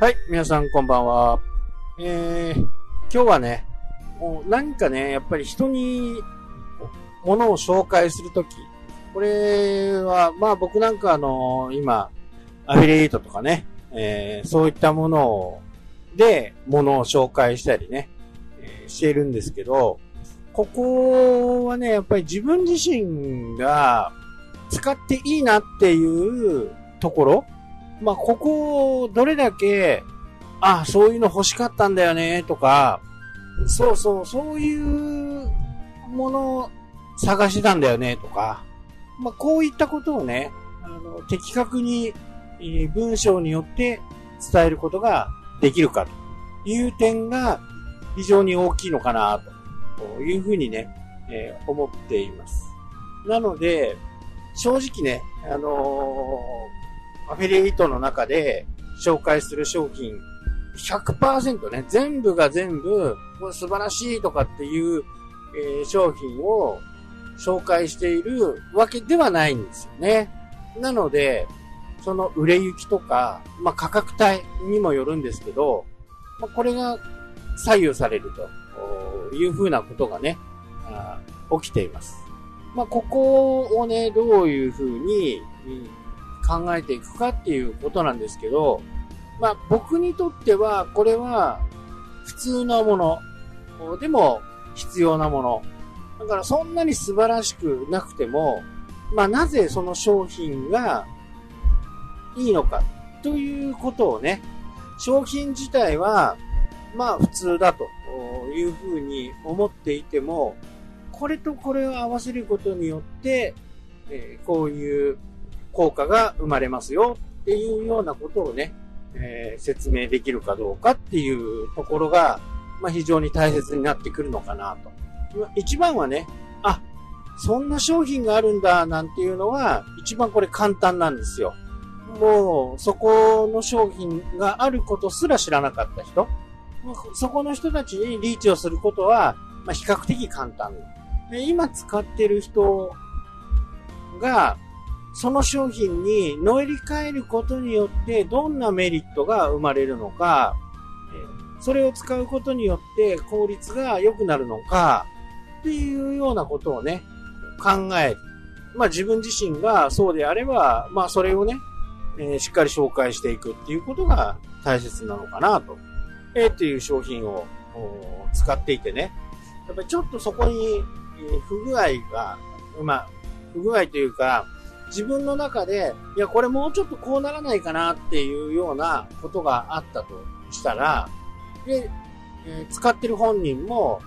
はい、皆さんこんばんは。えー、今日はね、もう何かね、やっぱり人に物を紹介するとき、これは、まあ僕なんかあの、今、アフィリエイトとかね、えー、そういったものを、で、物を紹介したりね、えー、しているんですけど、ここはね、やっぱり自分自身が使っていいなっていうところ、まあ、ここをどれだけ、あ、そういうの欲しかったんだよね、とか、そうそう、そういうものを探してたんだよね、とか、まあ、こういったことをね、あの、的確に、え、文章によって伝えることができるかという点が非常に大きいのかな、というふうにね、えー、思っています。なので、正直ね、あのーアフィリエイトの中で紹介する商品100%ね、全部が全部、素晴らしいとかっていう、えー、商品を紹介しているわけではないんですよね。なので、その売れ行きとか、まあ、価格帯にもよるんですけど、まあ、これが左右されるというふうなことがね、あ起きています。まあ、ここをね、どういうふうに、考えていくかっていうことなんですけど、まあ僕にとってはこれは普通のものでも必要なもの。だからそんなに素晴らしくなくても、まあなぜその商品がいいのかということをね、商品自体はまあ普通だというふうに思っていても、これとこれを合わせることによって、えー、こういう効果が生まれますよっていうようなことをね、えー、説明できるかどうかっていうところが、まあ、非常に大切になってくるのかなと。一番はね、あ、そんな商品があるんだなんていうのは一番これ簡単なんですよ。もうそこの商品があることすら知らなかった人、そこの人たちにリーチをすることは、まあ、比較的簡単。で今使ってる人が、その商品に乗り換えることによってどんなメリットが生まれるのか、それを使うことによって効率が良くなるのか、っていうようなことをね、考える。まあ自分自身がそうであれば、まあそれをね、えー、しっかり紹介していくっていうことが大切なのかなと。えー、っていう商品を使っていてね。やっぱりちょっとそこに、えー、不具合が、まあ、不具合というか、自分の中で、いや、これもうちょっとこうならないかなっていうようなことがあったとしたら、で、えー、使ってる本人も、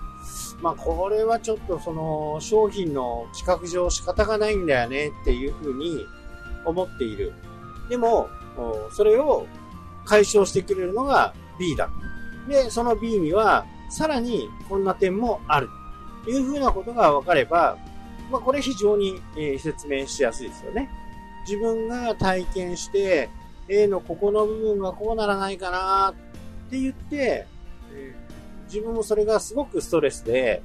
まあ、これはちょっとその商品の企画上仕方がないんだよねっていうふうに思っている。でも、それを解消してくれるのが B だ。で、その B には、さらにこんな点もある。というふうなことが分かれば、まあ、これ非常に、え、説明しやすいですよね。自分が体験して、A のここの部分がこうならないかなって言って、え、自分もそれがすごくストレスで、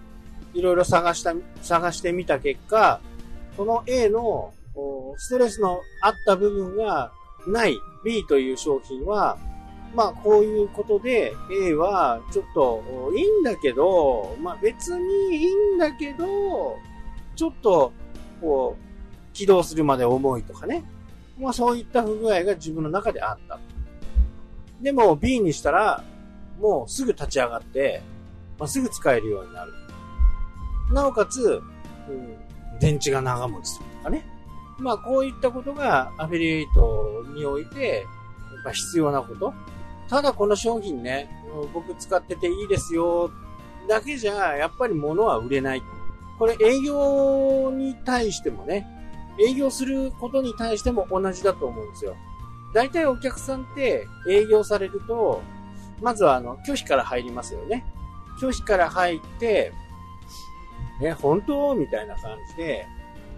いろいろ探した、探してみた結果、この A のストレスのあった部分がない B という商品は、まあこういうことで A はちょっといいんだけど、まあ別にいいんだけど、ちょっと、こう、起動するまで重いとかね。まあそういった不具合が自分の中であった。でも B にしたら、もうすぐ立ち上がって、まあ、すぐ使えるようになる。なおかつ、うん、電池が長持ちするとかね。まあこういったことがアフィリエイトにおいて、やっぱ必要なこと。ただこの商品ね、僕使ってていいですよ、だけじゃ、やっぱり物は売れない。これ営業に対してもね、営業することに対しても同じだと思うんですよ。大体お客さんって営業されると、まずはあの、拒否から入りますよね。拒否から入って、え、本当？みたいな感じで、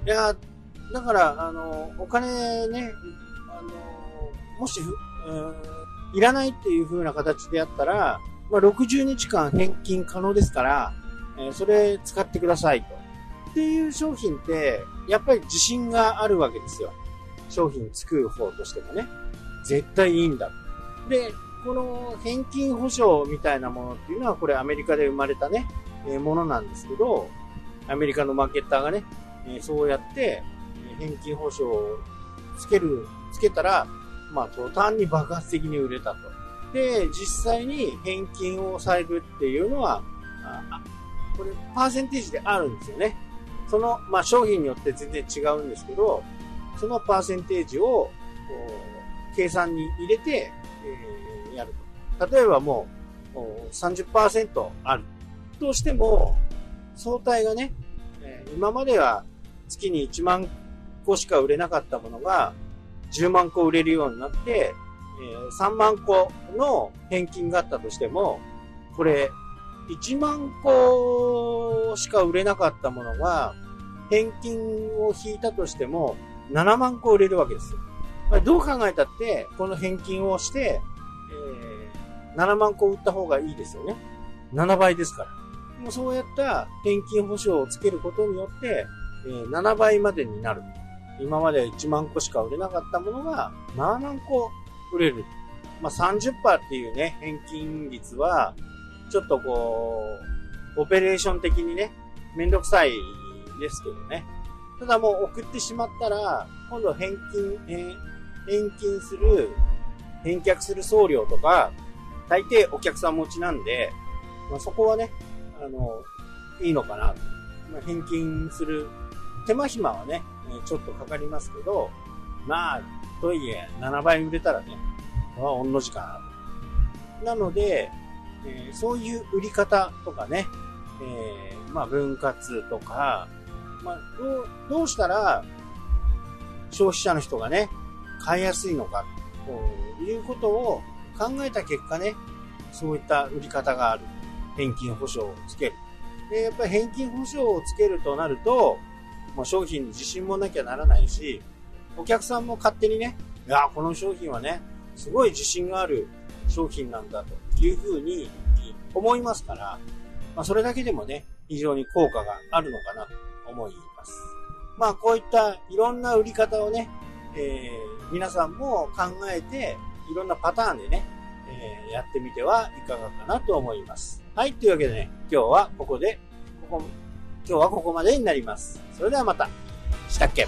いや、だから、あの、お金ね、あの、もし、いらないっていう風な形でやったら、まあ、60日間返金可能ですから、えそれ使ってくださいと。っていう商品って、やっぱり自信があるわけですよ。商品作る方としてもね。絶対いいんだ。で、この返金保証みたいなものっていうのは、これアメリカで生まれたね、え、ものなんですけど、アメリカのマーケッターがね、え、そうやって、返金保証をつける、つけたら、まあ、途端に爆発的に売れたと。で、実際に返金をされるっていうのは、これ、パーセンテージであるんですよね。その、まあ、商品によって全然違うんですけど、そのパーセンテージを、計算に入れて、えー、やると。例えばもう、30%あるとしても、相対がね、え、今までは月に1万個しか売れなかったものが、10万個売れるようになって、え、3万個の返金があったとしても、これ、1万個しか売れなかったものが、返金を引いたとしても、7万個売れるわけですよ。どう考えたって、この返金をして、えー、7万個売った方がいいですよね。7倍ですから。もうそうやった返金保証をつけることによって、えー、7倍までになる。今まで1万個しか売れなかったものが7万個売れる。まあ、30%っていうね、返金率は、ちょっとこう、オペレーション的にね、めんどくさいですけどね。ただもう送ってしまったら、今度返金、え返金する、返却する送料とか、大抵お客さん持ちなんで、まあ、そこはね、あの、いいのかな。まあ、返金する手間暇はね、ちょっとかかりますけど、まあ、とはいえ、7倍売れたらね、は御の字かな。なので、えー、そういう売り方とかね、えー、まあ、分割とか、まあ、どう、どうしたら、消費者の人がね、買いやすいのか、ということを考えた結果ね、そういった売り方がある。返金保証をつける。で、やっぱり返金保証をつけるとなると、もう商品に自信もなきゃならないし、お客さんも勝手にね、いや、この商品はね、すごい自信がある商品なんだというふうに思いますから、まあ、それだけでもね、非常に効果があるのかなと思います。まあ、こういったいろんな売り方をね、えー、皆さんも考えて、いろんなパターンでね、えー、やってみてはいかがかなと思います。はい、というわけでね、今日はここで、ここ、今日はここまでになります。それではまた。したっけ？